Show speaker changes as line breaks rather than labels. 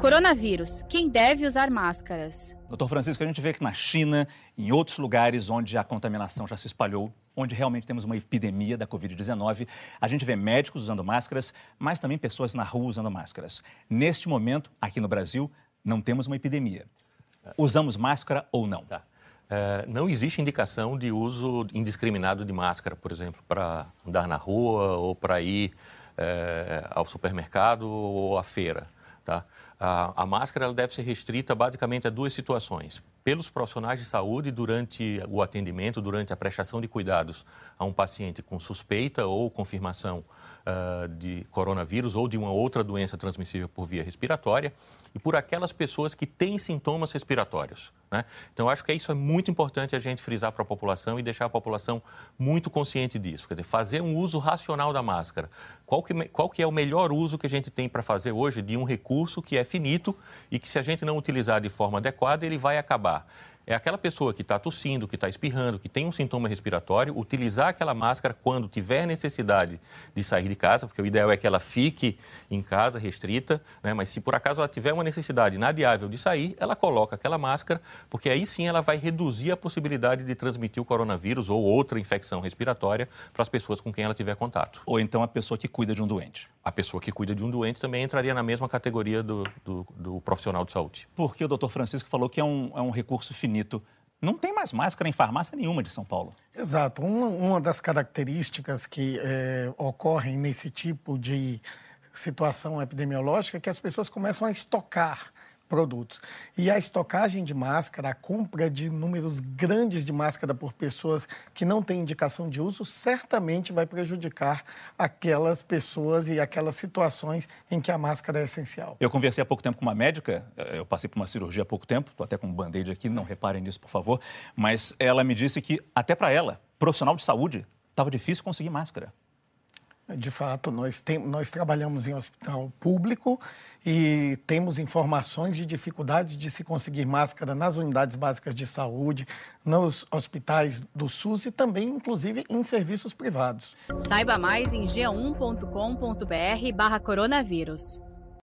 Coronavírus. Quem deve usar máscaras?
Doutor Francisco, a gente vê que na China, em outros lugares onde a contaminação já se espalhou, onde realmente temos uma epidemia da Covid-19, a gente vê médicos usando máscaras, mas também pessoas na rua usando máscaras. Neste momento, aqui no Brasil, não temos uma epidemia. Usamos máscara ou não?
Tá. É, não existe indicação de uso indiscriminado de máscara, por exemplo, para andar na rua ou para ir é, ao supermercado ou à feira. Tá? A, a máscara ela deve ser restrita basicamente a duas situações. Pelos profissionais de saúde durante o atendimento, durante a prestação de cuidados a um paciente com suspeita ou confirmação uh, de coronavírus ou de uma outra doença transmissível por via respiratória e por aquelas pessoas que têm sintomas respiratórios. Né? Então, acho que isso é muito importante a gente frisar para a população e deixar a população muito consciente disso. Quer dizer, fazer um uso racional da máscara. Qual que, qual que é o melhor uso que a gente tem para fazer hoje de um recurso que é finito e que, se a gente não utilizar de forma adequada, ele vai acabar é aquela pessoa que está tossindo, que está espirrando, que tem um sintoma respiratório, utilizar aquela máscara quando tiver necessidade de sair de casa, porque o ideal é que ela fique em casa restrita, né? mas se por acaso ela tiver uma necessidade inadiável de sair, ela coloca aquela máscara, porque aí sim ela vai reduzir a possibilidade de transmitir o coronavírus ou outra infecção respiratória para as pessoas com quem ela tiver contato.
Ou então a pessoa que cuida de um doente.
A pessoa que cuida de um doente também entraria na mesma categoria do, do, do profissional de saúde.
Porque o doutor Francisco falou que é um, é um recurso finito finito. Não tem mais máscara em farmácia nenhuma de São Paulo.
Exato. Uma, uma das características que é, ocorrem nesse tipo de situação epidemiológica é que as pessoas começam a estocar produtos. E a estocagem de máscara, a compra de números grandes de máscara por pessoas que não têm indicação de uso, certamente vai prejudicar aquelas pessoas e aquelas situações em que a máscara é essencial.
Eu conversei há pouco tempo com uma médica, eh, eu passei por uma cirurgia há pouco tempo, estou até com um band-aid aqui, não reparem nisso, por favor, mas ela me disse que, até para ela, profissional de saúde, estava difícil conseguir máscara.
De fato, nós, tem, nós trabalhamos em hospital público e temos informações de dificuldades de se conseguir máscara nas unidades básicas de saúde, nos hospitais do SUS e também, inclusive, em serviços privados.
Saiba mais em g1.com.br barra coronavírus.